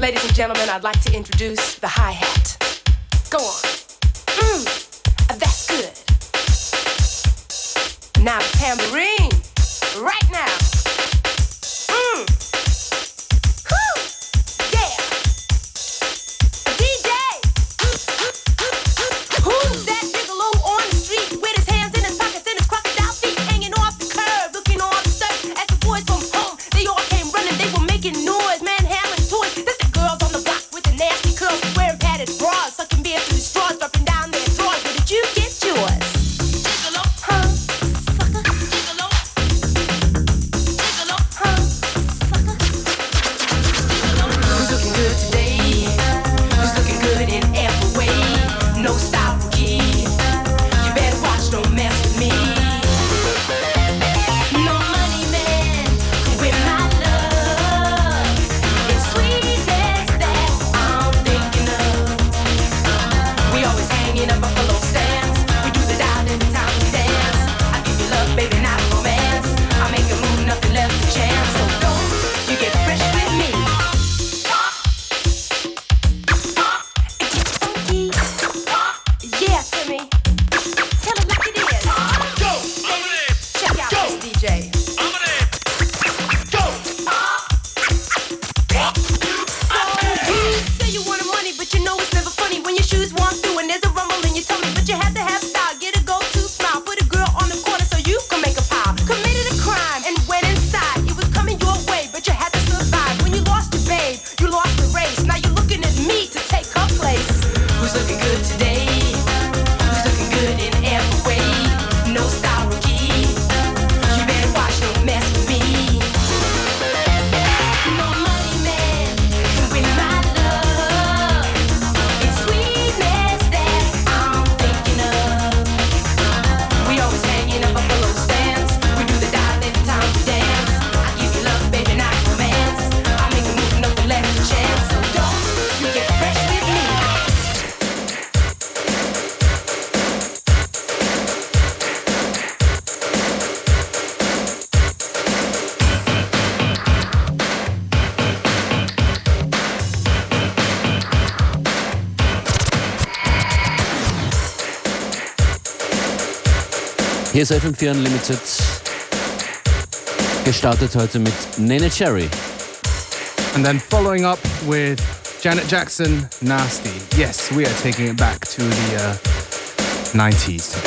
Ladies and gentlemen, I'd like to introduce the hi hat. Go on. Mmm, that's good. Now the tambourine. Right now. Hier ist FM4 Unlimited. Gestartet heute mit Neneh Cherry. And then following up with Janet Jackson, Nasty. Yes, we are taking it back to the uh, 90s.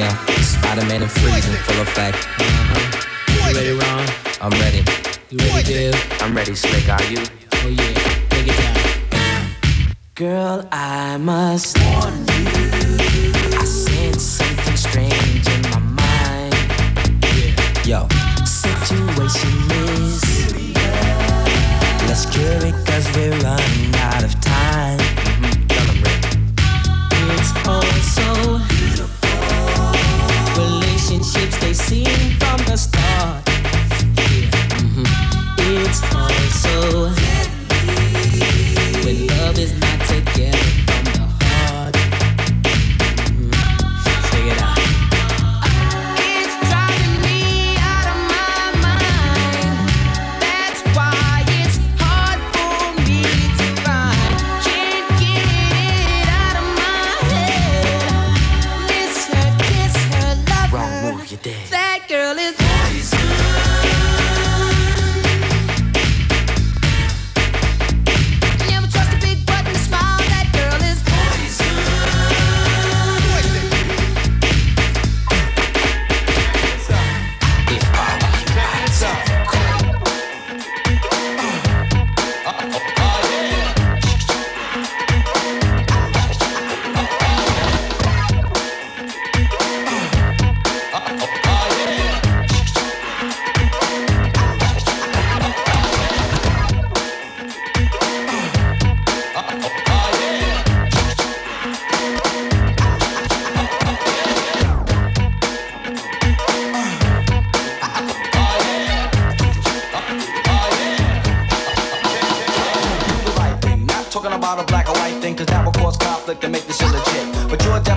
Automated freezing, full effect. Uh-huh. You ready, Ron? I'm ready. You ready, Div? I'm ready, Slick. Are you? Oh yeah, take it down. Girl, I must warn you. I sense something strange in my mind. Yo, situation is. Let's cure it cause we're running out of time. Seem from the start.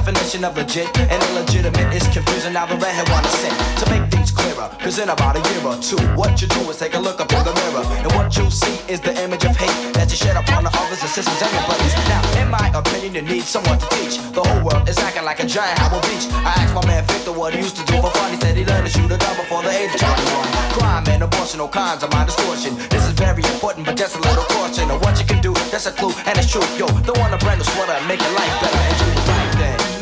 Definition of legit and illegitimate is confusing. Now the redhead wanna say to make things clearer. Cause in about a year or two, what you do is take a look up in the mirror. And what you'll see is the image of hate that you shed upon the others, the sisters, and your brothers. Now, in my opinion, you need someone to teach. The whole world is acting like a giant Howard Beach. I asked my man Victor what he used to do for fun. He said he learned to shoot a gun before the age of 21. Crime and abortion, all kinds of my distortion. This is very important, but just a little caution of what you can do. That's a clue, and it's true. Yo, don't want a brand new sweater and make your life better and do the right thing.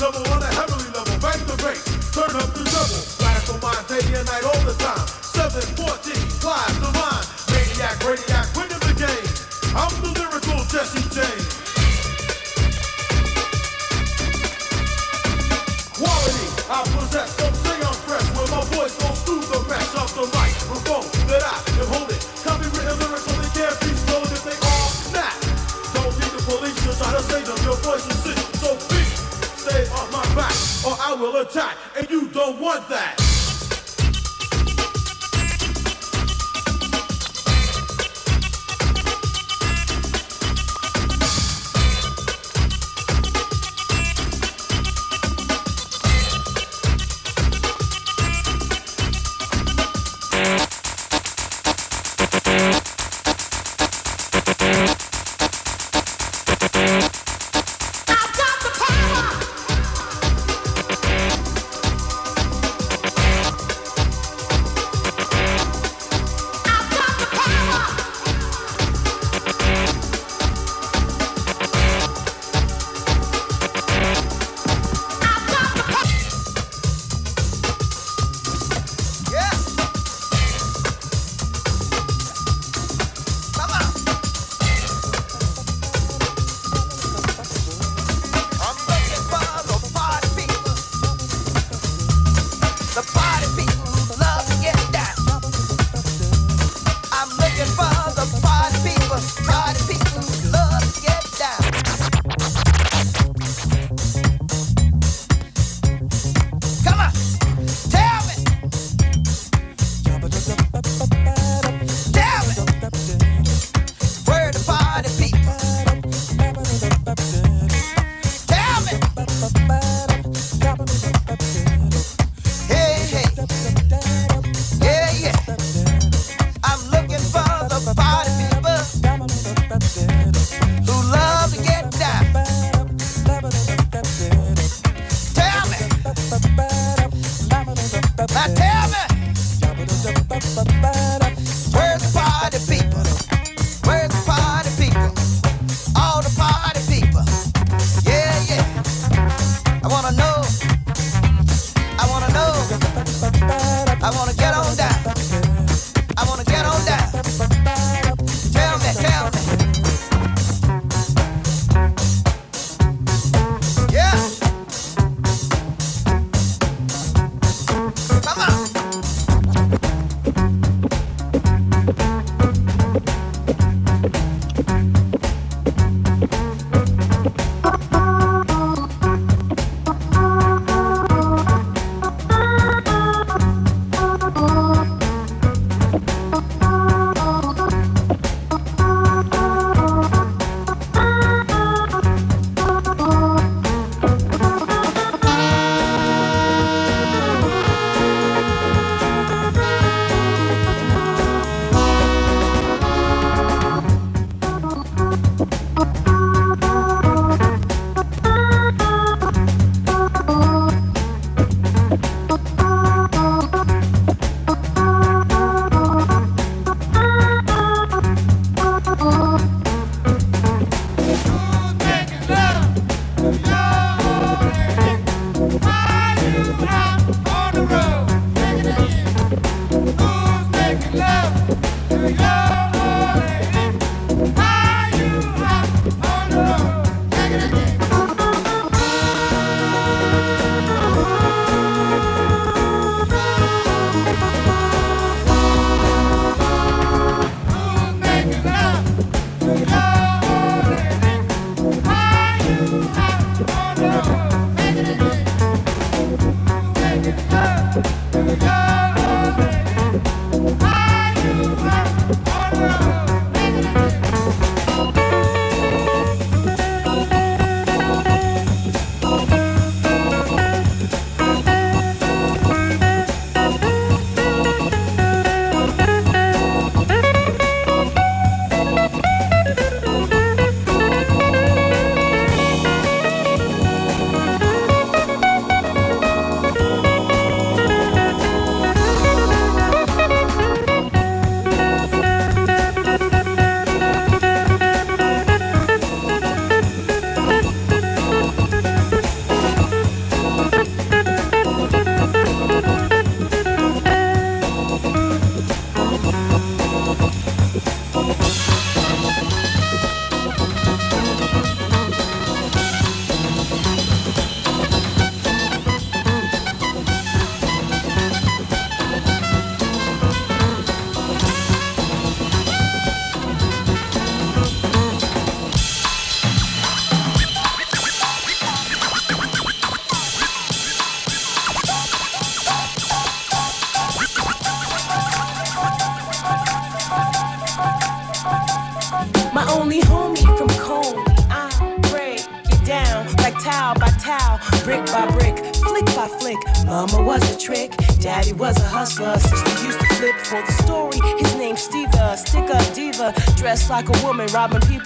double on a heavenly level. back the bass, turn up the double. Blast on day and night all the time. 714, live the line. Maniac, radiac, winning the game. I'm the lyrical Jesse James. will attack, and you don't want that.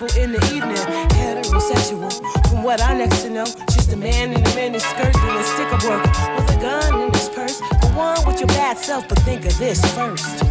People in the evening. Heterosexual, from what I next to know, just a man in a miniskirt doing stick up work with a gun in his purse. Go on with your bad self, but think of this first.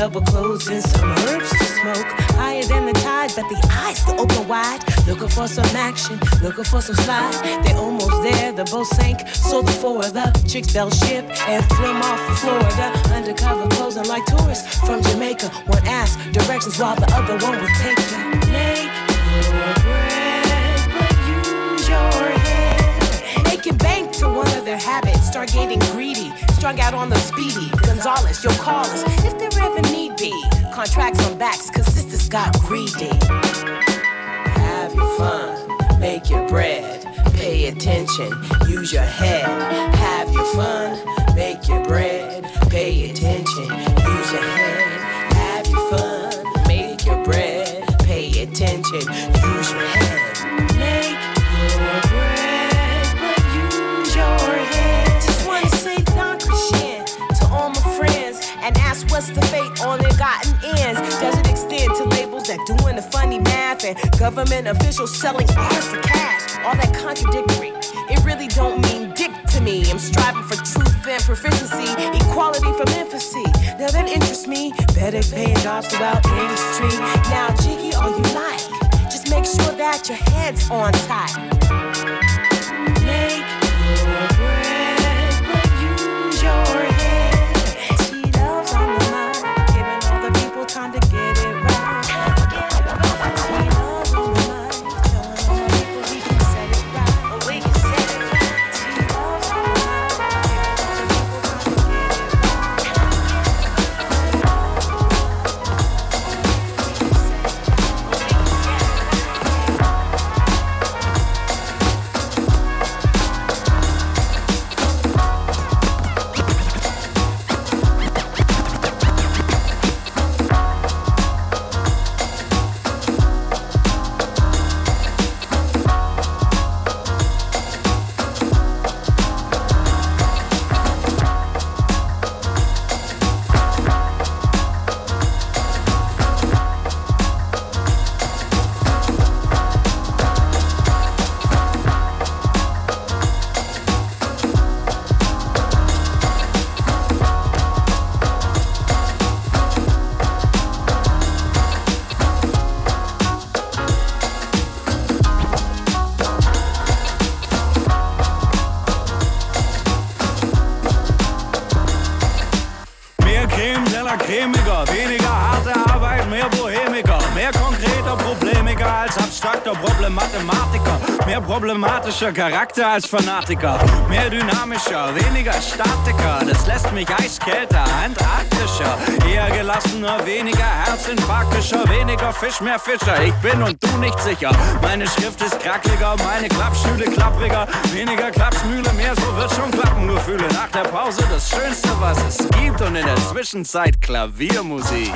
Clothes and some herbs to smoke. Higher than the tide, but the eyes still open wide. Looking for some action, looking for some slide. They almost there, the boat sank. So the four of the chicks fell ship and flew off for Florida. Undercover posing like tourists from Jamaica. One asked directions while the other one would take them. Make your bread, but use your head. Bank to one of their habits, start getting greedy. Strung out on the speedy. Gonzalez, you'll call us if there ever Contracts on backs, cause sisters got greedy. Have your fun, make your bread, pay attention, use your head. Have your fun, make your bread, pay attention, What's the fate on their gotten ends? Does it extend to labels that doing the funny math and government officials selling art for cash? All that contradictory. It really don't mean dick to me. I'm striving for truth and proficiency, equality from infancy. Now that interests me. Better paying jobs throughout Street. Now, Jiggy, all you like. Just make sure that your head's on tight. Mehr problematischer Charakter als Fanatiker, mehr dynamischer, weniger Statiker, das lässt mich eiskälter, antarktischer, eher gelassener, weniger herzinfarktischer, weniger Fisch, mehr Fischer, ich bin und du nicht sicher, meine Schrift ist krackliger, meine Klappstühle klappriger, weniger Klapsmühle, mehr so wird schon klappen, Gefühle nach der Pause, das Schönste, was es gibt. Und in der Zwischenzeit Klaviermusik.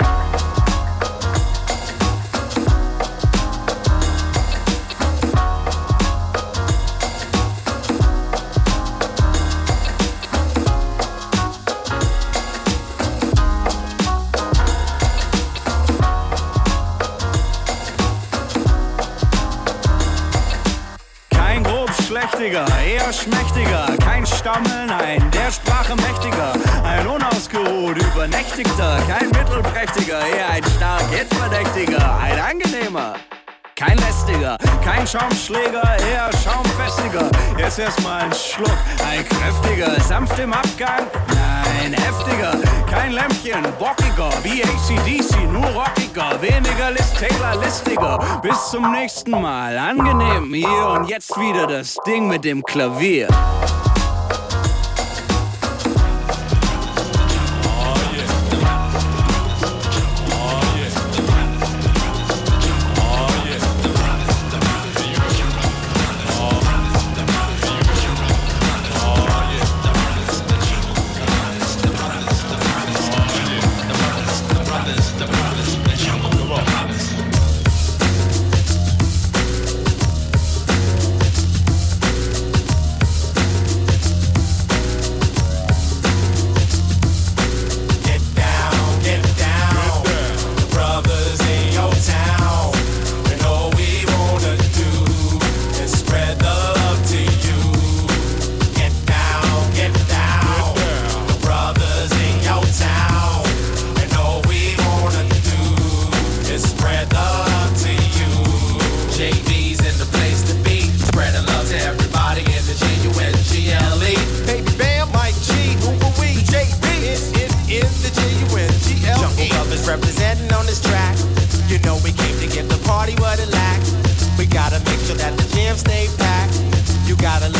Grobschlächtiger, eher schmächtiger, kein Stammel, nein, der Sprache mächtiger, ein unausgeruht übernächtigter, kein mittelprächtiger, eher ein stark hitverdächtiger, ein angenehmer. Kein lästiger, kein Schaumschläger, eher schaumfestiger. Jetzt erstmal ein Schluck, ein kräftiger, sanft im Abgang, nein, heftiger. Kein Lämpchen, bockiger, wie ACDC, nur rockiger. Weniger Liz Taylor, listiger. Bis zum nächsten Mal, angenehm. Hier und jetzt wieder das Ding mit dem Klavier.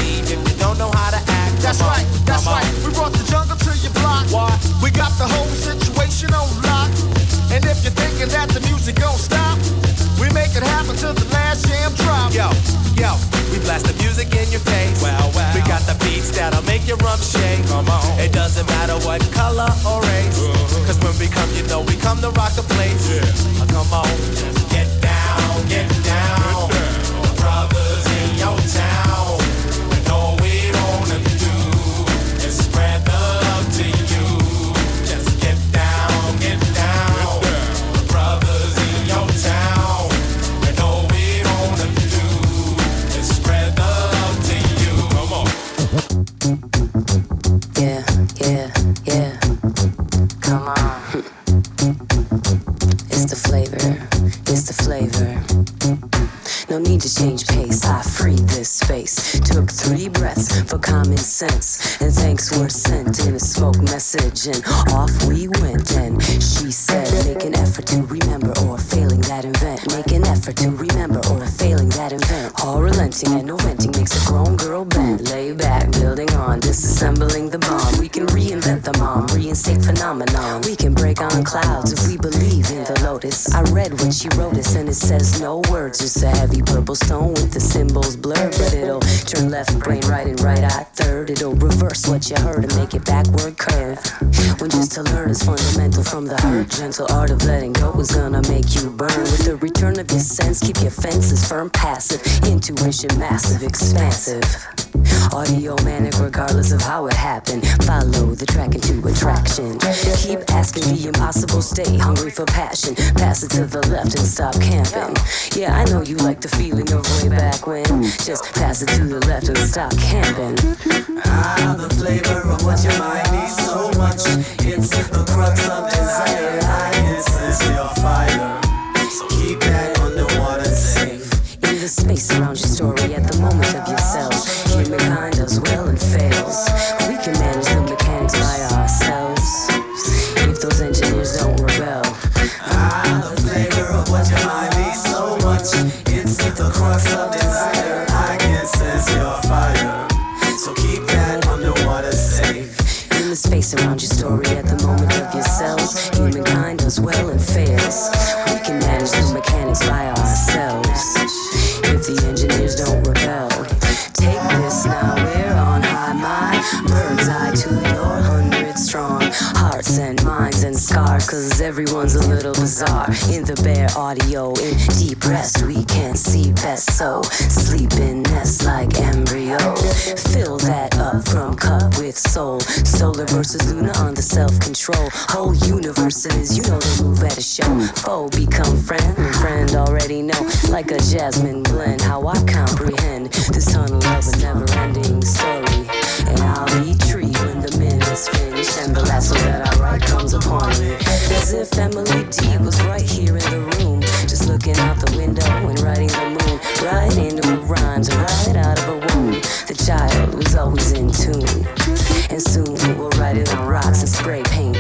Leave if you don't know how to act. That's Come on, right, that's come on. right. We brought the jungle to your block. What? We got the whole situation on lock. And if you're thinking that the music gon' stop, we make it happen till the last jam drop. Yo, yo, we blast the music in your face. Well, well. We got the beats that'll make your rump shake. Come on. It doesn't matter what color or race. Uh-huh. Cause when we come, you know we come to rock the place. Yeah. Uh, come on. Just get down, get down. Stone with the symbols blurred. But it'll turn left brain right and right eye third. It'll reverse what you heard and make it backward curve. When just to learn is fundamental from the hurt. Gentle art of letting go is gonna make you burn. With the return of your sense, keep your fences firm, passive. Intuition massive, expansive. Audio manic, regardless of how it happened. Follow the track into attraction. Keep asking the impossible, stay hungry for passion. Pass it to the left and stop camping. Yeah, I know you like the feeling of way back when. Just pass it to the left and stop camping. Ah, the flavor of what your mind needs so much. It's the crux of desire. I sense your fire. So keep that underwater safe. In the space around your story space around your story at the moment of yourselves. Humankind does well and fails. We can manage the mechanics by ourselves. If the scars. Cause everyone's a little bizarre. In the bare audio, in deep rest, we can't see best. So sleep in nest like embryo. Fill that up from cup with soul. Solar versus lunar on the self control. Whole universes, you know they move at a show. Foe become friend, friend already know. Like a jasmine blend, how I comprehend this tunnel of a never ending story. And I'll be tree when the minute is finished. And the last one that I write comes upon me. As if Emily D was right here in the room. Just looking out the window and writing the moon. Right into her rhymes, right out of her womb. The child was always in tune. And soon we'll write it on rocks and spray paint.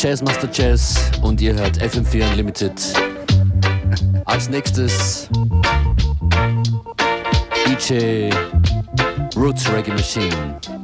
Jazzmaster Jazz und ihr hört FM4 Unlimited. Als nächstes DJ Roots Reggae Machine.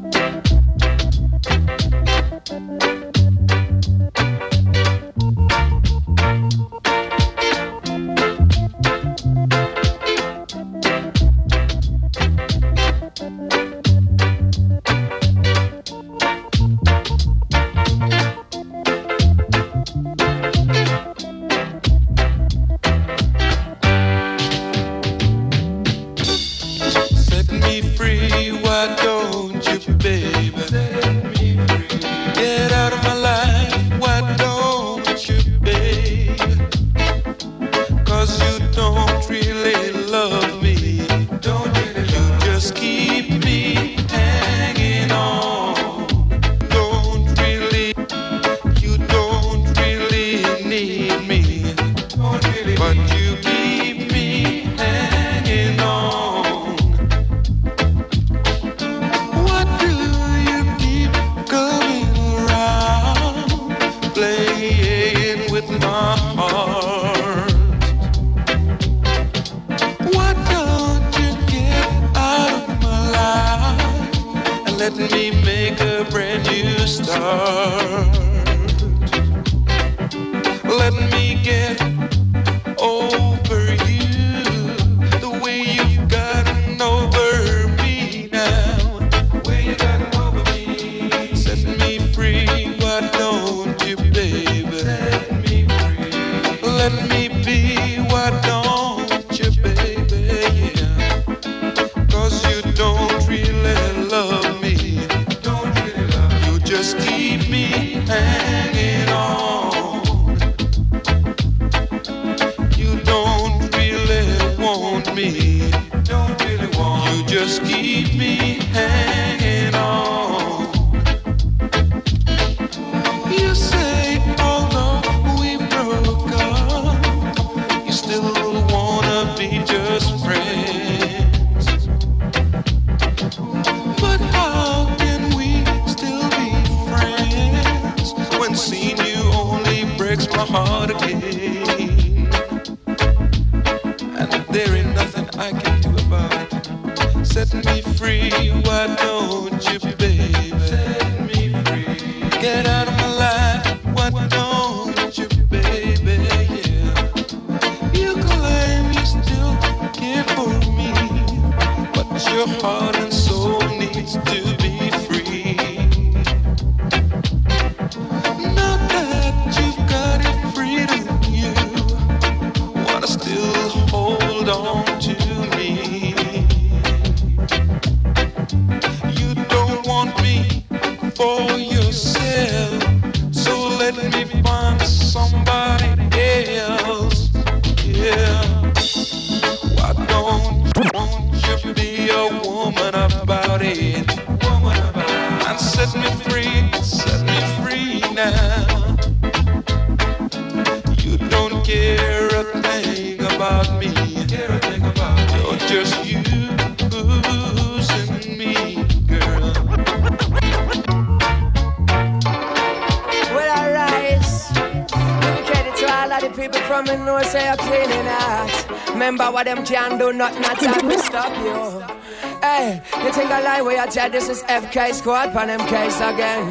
I chat? This is FK Squad, pan them case again.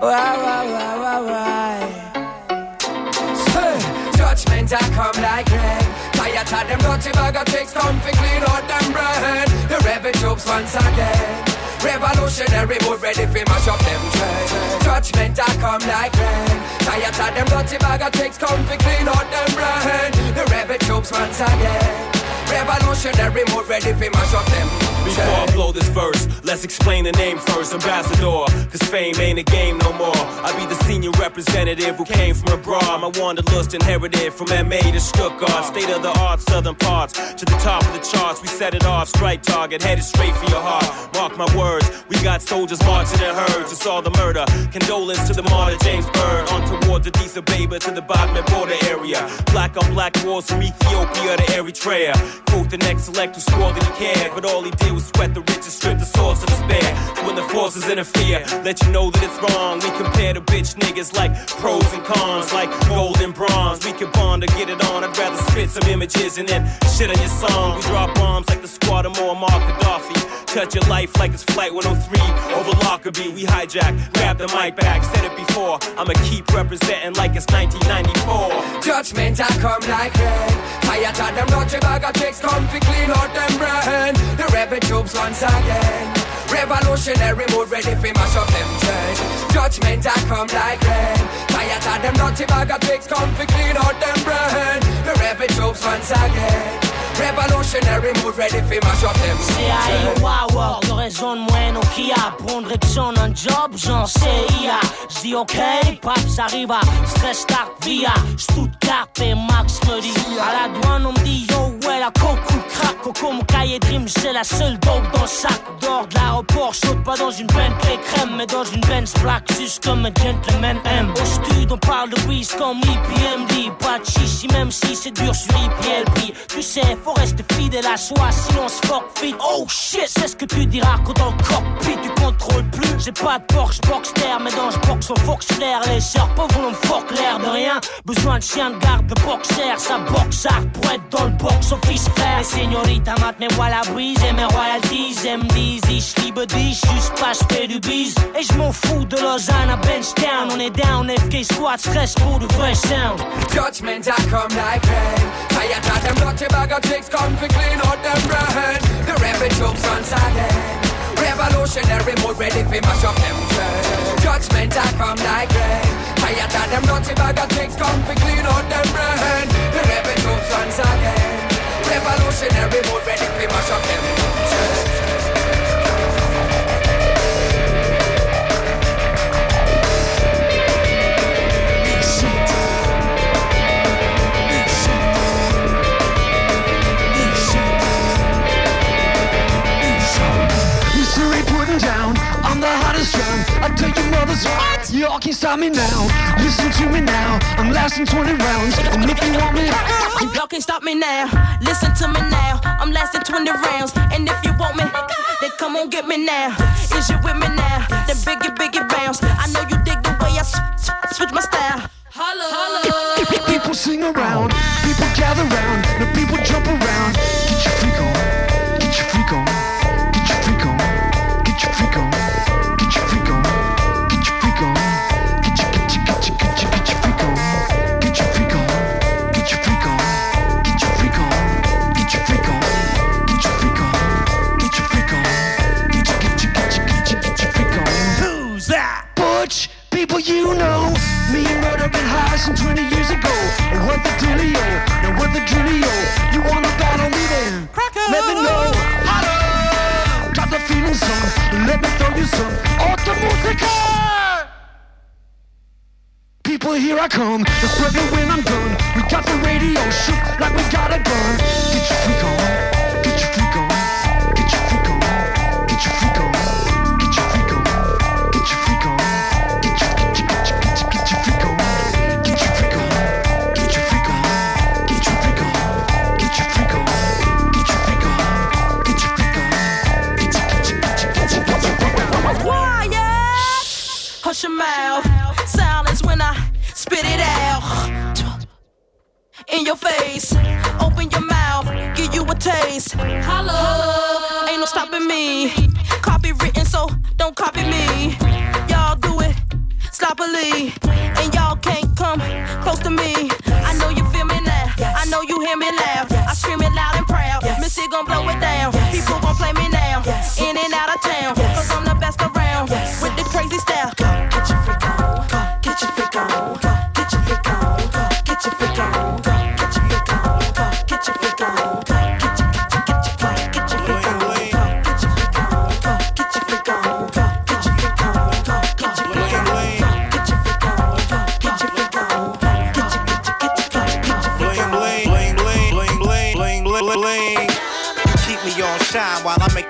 Why, why, why, why, why? Hey, Judgment I come like rain. Tired of them dirty bag tricks, come fi clean out them brain. The rebel troops once again. Revolutionary mood ready fi mash up them train. Judgment I come like rain. Tired of them dirty bag tricks, come fi clean out them brain. The rebel troops once again. Revolutionary mood ready fi mash up them Before I blow this verse, let's explain the name first, Ambassador. Cause fame ain't a game no more. I be the senior representative who came from abroad. My wanderlust inherited from MA to Stuttgart. State of the art, southern parts. To the top of the charts, we set it off. Strike target, headed straight for your heart. Mark my words, we got soldiers marching in herds. It's all the murder. Condolence to the martyr James Byrd. On towards the Addis Ababa to the Botman border area. Black on black wars from Ethiopia to Eritrea. Quote the next select who swore that he cared, but all he did was sweat the rich and strip the source of despair. When the forces interfere, let you know that it's wrong. We compare the bitch niggas like pros and cons, like gold and bronze. We can bond to get it on. I'd rather spit some images and then shit on your song. We drop bombs like the squad of Muammar Gaddafi. Touch your life like it's Flight 103 over Lockerbie. We hijack, grab the mic back, said it before. I'ma keep representing like it's 1994. Judgment I come like rain. Tired of them dirty bag of tricks, come fi clean out them brain. The rebel troops once again. Revolutionary mood ready fi mash up them chains. Judgment I come like rain. Tired of them dirty bag of tricks, come fi clean out them brain. The rebel troops once again. Revolutionary mood ready fi mash up them chains. Wawa, de raison de au Kia Prendre Exxon un job, j'en J'dis ok, Paps arrive à Stress Start via Stuttgart et Max me dit À la douane on me dit yo le crack. Coco mon cahier dream c'est la seule dope dans le sac. Dehors de l'aéroport, saute pas dans une Bentley crème Mais dans une Benz black juste comme un gentleman M. Au stud on parle de whiz comme IPMD Pas de chichi même si c'est dur sur IPLP Tu sais faut rester fidèle à soi sinon se fit Oh shit c'est ce que tu diras quand dans le cockpit tu contrôles plus. J'ai pas de Porsche Boxster mais dans je boxe au Foxler Les sœurs pauvres l'on fuck l'air de rien. Besoin de chien de garde de boxer Ça boxe hard pour être dans le box office matent mes voiles à brise Et mes royalties elles me disent Ich liebe dich du Et je m'en fous de Lausanne à Benchtown On est down FK Squad stress pour du vrai sound Judgment I come like rain. Dirty bag of tricks, come fi clean out them brain. The troops once again. Revolutionary mood ready fi mash up them chains. Judgment I come like rain. Tired of them dirty bag of tricks, come fi clean out them brain. The rebel troops once again. Revolutionary mood ready fi mash up them down, I'm the hottest round. I tell you mothers you all can't stop me now. Listen to me now. I'm lasting 20 rounds. And if you want me, y'all can't stop me now. Listen to me now. I'm lasting 20 rounds. And if you want me, then come on get me now. Is you with me now? Then biggie, biggie bounce. I know you dig the way I switch my style. Holla, holla. People sing around. People gather round. The people jump around. Get your freak on. People, here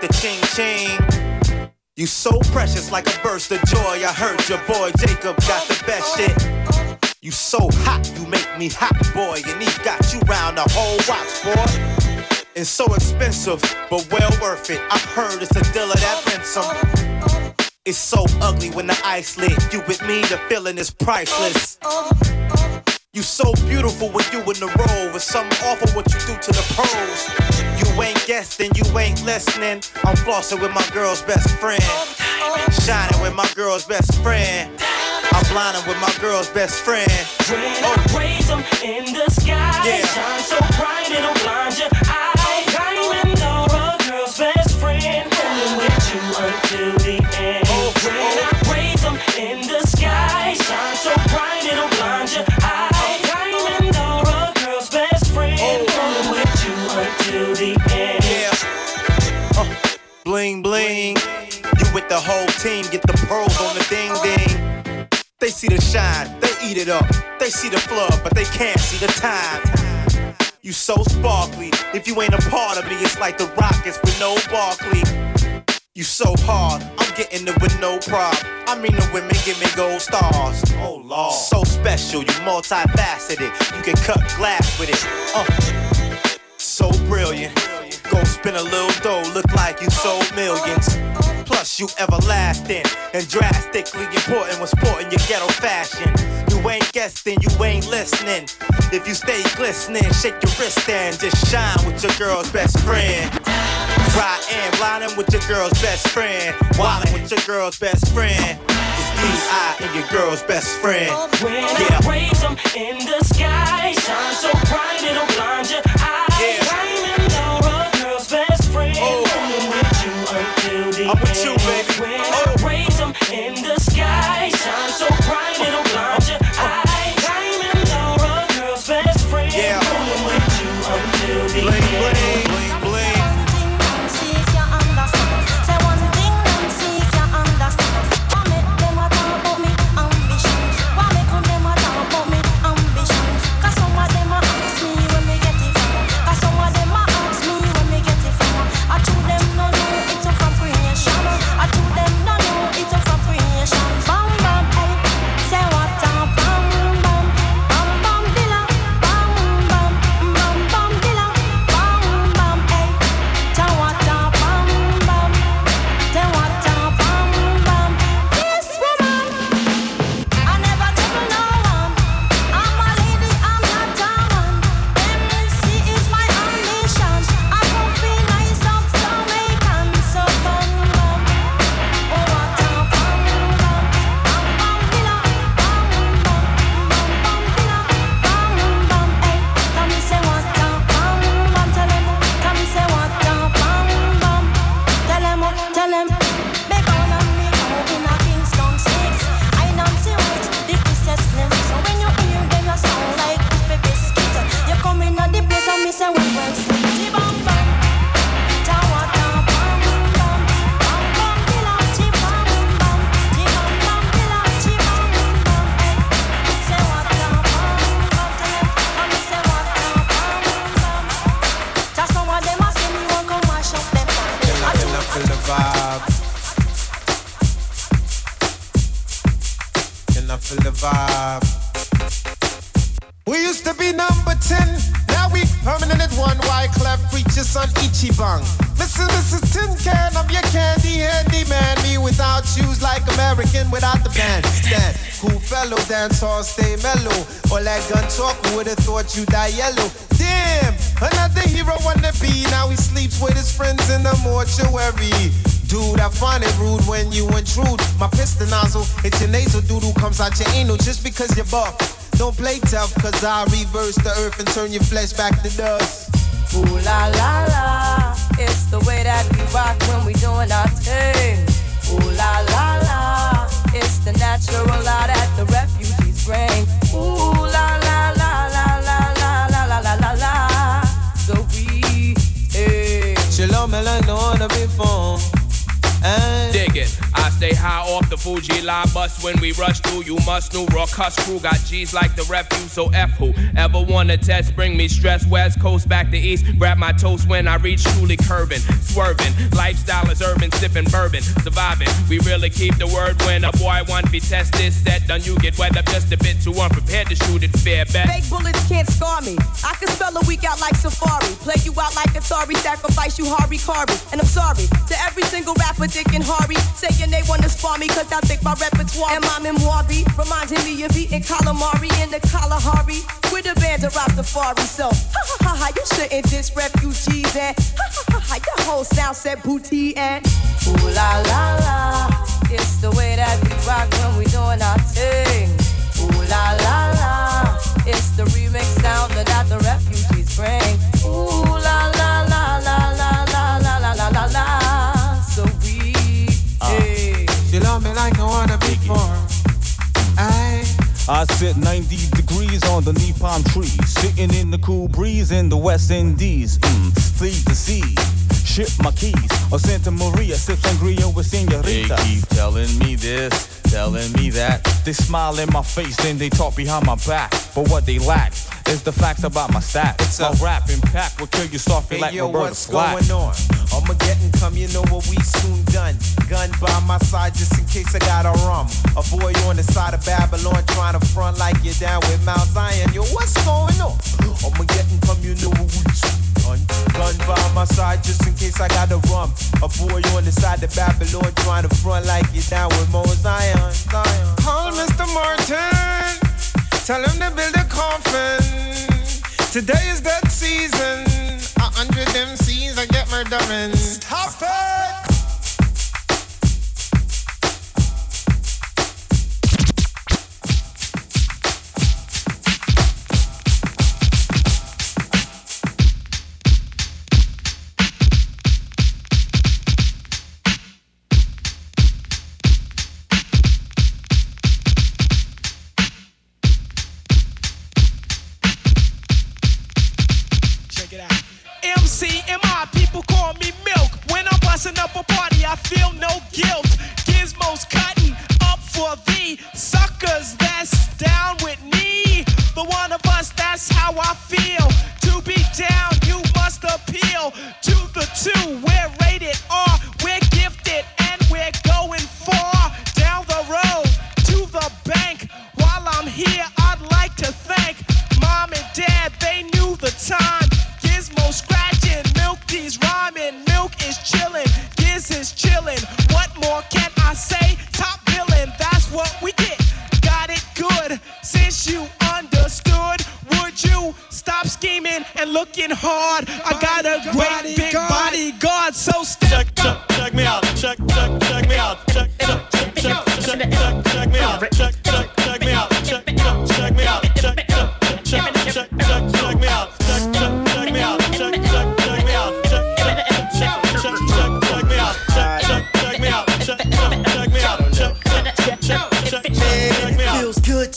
ching ching. You so precious like a burst of joy. I heard your boy Jacob got the best shit. You so hot, you make me hot, boy. And he got you round the whole watch, boy. And so expensive, but well worth it. I heard it's a dealer that rents some. It's so ugly when the ice lit. You with me, the feeling is priceless. You so beautiful when you in the role. It's something awful what you do to the pros. You ain't guessing, you ain't listening. I'm flossing with my girl's best friend. Shining with my girl's best friend. I'm blinding with my girl's best friend. When I raise 'em in the sky, Yeah. shine so bright it'll blind team, get the pearls on the ding ding. They see the shine, they eat it up. They see the flood, but they can't see the time. You so sparkly. If you ain't a part of me, it's like the Rockets with no Barkley. You so hard, I'm getting it with no problem. I mean the women give me gold stars. Oh lord, so special, you multifaceted. You can cut glass with it. Uh, so brilliant. Go spin a little dough, look like you sold millions. Plus you everlasting and drastically important when sporting your ghetto fashion. You ain't guessing, you ain't listening. If you stay glistening, shake your wrist and just shine with your girl's best friend. Try and blinding with your girl's best friend. Wildin' with your girl's best friend. It's D.I. and your girl's best friend. When Yeah. I raise 'em in the sky, shine so bright it'll blind your eye. Diamond or a girl's best friend, holding I'm with you, baby. When buff. Don't play tough, cause I reverse the earth and turn your flesh back to dust. Ooh la la la, it's the way that we rock when we doing our thing. Ooh la la la, it's the natural law that the refugees bring. Ooh la la la la la la la la la la la. So we, hey. Shalom, I know to be fun. Dig it. Stay high off the Fuji line bus when we rush through. You must know raw cuss crew got G's like the refuse. So F who ever wanna test? Bring me stress. West Coast back to East. Grab my toast when I reach truly curving, swerving. Lifestyle is urban, sipping bourbon, surviving. We really keep the word when a boy want be tested. Set done, you get wet up just a bit too unprepared to shoot it fair bet. Fake bullets can't scar me. I can spell a week out like Safari. Play you out like Atari. Sacrifice you Harvey Carvey. And I'm sorry to every single rapper, Dick and Harvey. Saying they wanna spar me cause I think my repertoire and my memoir be reminding me of eating calamari in the Kalahari. With a band of Rastafari. So, ha ha ha ha, you shouldn't diss refugees and ha ha ha ha, your whole sound said booty and Ooh la la la, it's the way that we rock when we doing our thing. Ooh la la la, it's the remix sound that the refugees bring. Ooh I sit 90 degrees on underneath palm trees, sitting in the cool breeze in the West Indies. Mm, sea to sea, ship my keys. Or Santa Maria, sip sangria with They senorita. keep telling me this, telling me that. They smile in my face, then they talk behind my back. But what they lack is the facts about my stats. My rap impact will kill you softly Hey like yo, Roberta what's Flack. going on? Armageddon come, you know what we soon done. Gun by my side just in case I got a rum. A boy on the side of Babylon trying to front like you're down with Mount Zion. Yo, what's going on? Armageddon come, you know what we soon done. Gun by my side just in case I got a rum. A boy on the side of Babylon trying to front like you're down with Mount Zion. Zion. Call Mr. Martin. Tell him to build a coffin. Today is that season. A hundred MCs I get murdering. Stop it!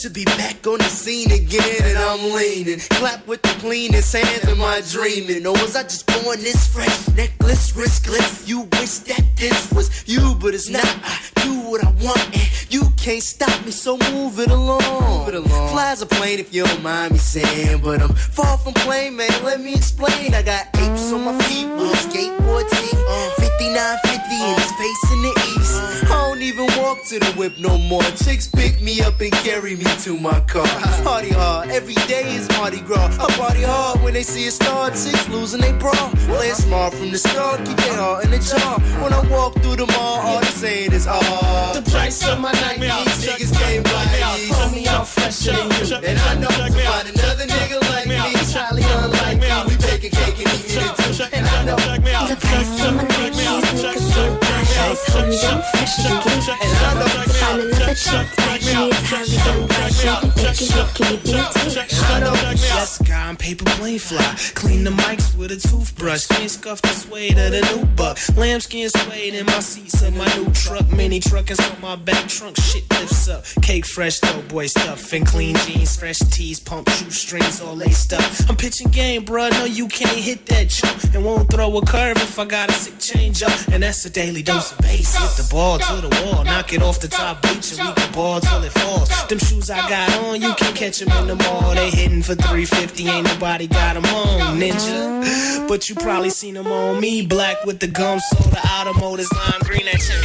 To be back on the scene again, and I'm leaning. Clap with the cleanest hands in my dreaming. Or was I just born this fresh? Necklace, wristlet. You wish that this was you, but it's not. I do what I want, and you can't stop me, so move it along. Flies a plane if you don't mind me saying, but I'm far from plain, man. Let me explain. I got apes on my feet with a skateboard teeth. 5950 and it's facing the east. I don't even walk to the whip no more. Chicks pick me up and carry me to my car. Party hard, every day is Mardi Gras. I party hard when they see a star. Chicks losing they bra. Play smart from the start, keep their heart in the jar. When I walk through the mall, all they saying is ah. The price of my Nikes, niggas came by me. Homie, I'm fresher than you. And I know to find another nigga like me. Charlie unlike me. We take a cake and eat it too. And I know The price of my Nikes, niggas can't buy ice. Homie, I'm fresher than you. And I know To find another chick like me, it's highly unlikely. They can hit, can you beat it? Yes, guy, I'm paper plane fly. Clean the mics with a toothbrush. Can't scuff the suede of the new buck. Lambskin suede in my seats of my new truck. Mini truck is on my back trunk. Shit lifts up. Cake fresh, though, boy stuff. And clean jeans, fresh tees, pump shoestrings, all laced up. I'm pitching game, bruh. No, you can't hit that jump. And won't throw a curve if I got a sick change up. And that's a daily dose of bass. Hit the ball to the wall. Knock it off the top bleacher. We can ball till it falls. Them shoes I got on, you can't catch them in the mall. They hitting for 350. Ain't nobody got them on, ninja. But you probably seen them on me. Black with the gum soda, automotives, lime green. That.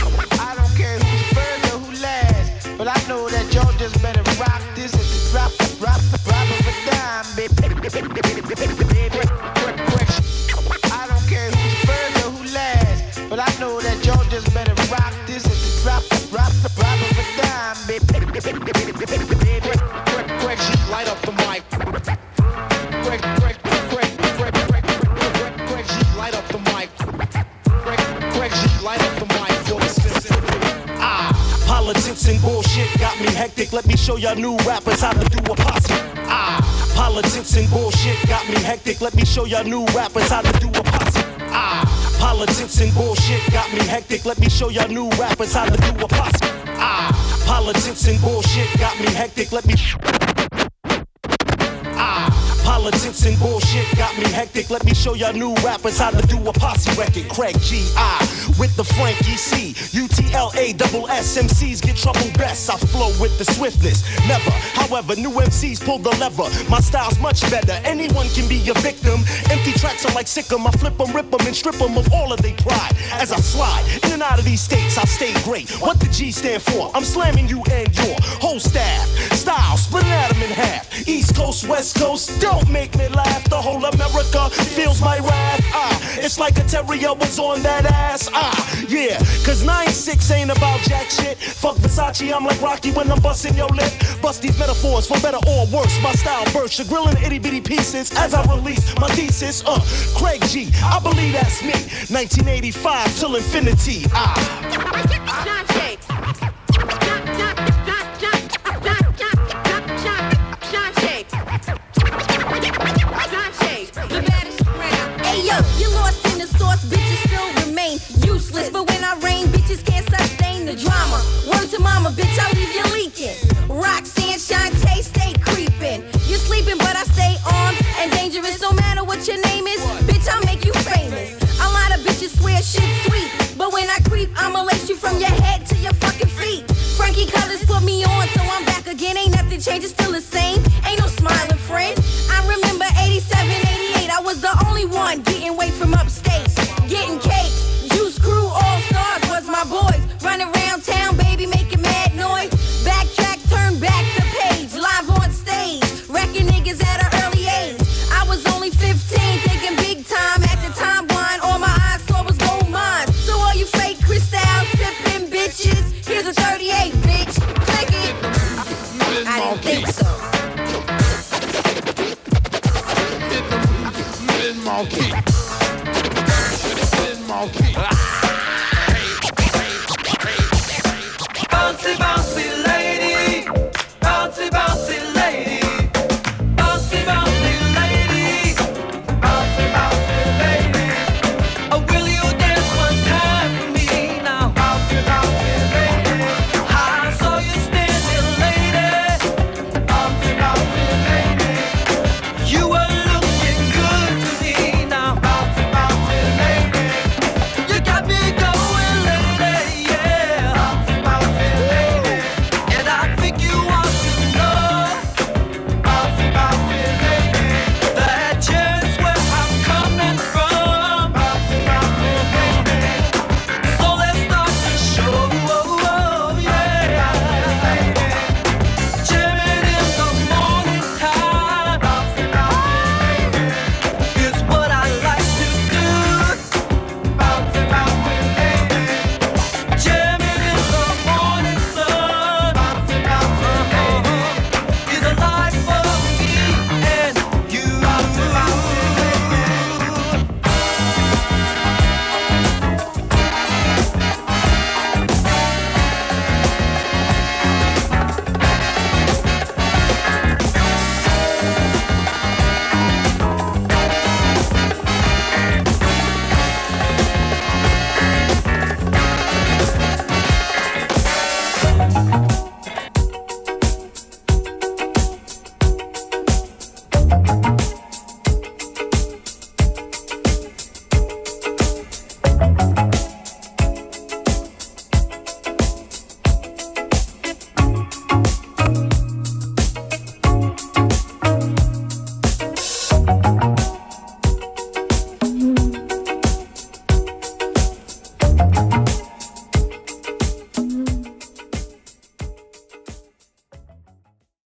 Show y'all new rappers how to do a posse. Ah, politics and bullshit got me hectic. Let me show y'all new rappers how to do a posse. Ah, politics and bullshit got me hectic. Let me show y'all new rappers how to do a posse. Ah, politics and bullshit got me hectic. Let me. And bullshit got me hectic. Let me show y'all new rappers how to do a posse record. Craig G I with the Frankie C. UTLA double SMCs get trouble best. I flow with the swiftness. Never, however, new MCs pull the lever. My style's much better. Anyone can be a victim. Empty tracks are like sick 'em. I flip 'em, rip 'em, and strip 'em of all of their pride. As I slide in and out of these states, I stay great. What the G stand for? I'm slamming you and your whole staff. Style, splitting atom in half. East Coast, West Coast, don't make me laugh. The whole America feels my wrath. Ah, it's like a terrier was on that ass. Ah, yeah, cause 9-6 ain't about jack shit. Fuck Versace, I'm like Rocky when I'm busting your lip. Bust these metaphors for better or worse. My style bursts, you're grilling itty bitty pieces as I release my thesis. Uh, Craig G, I believe that's me. 1985 till infinity. Ah.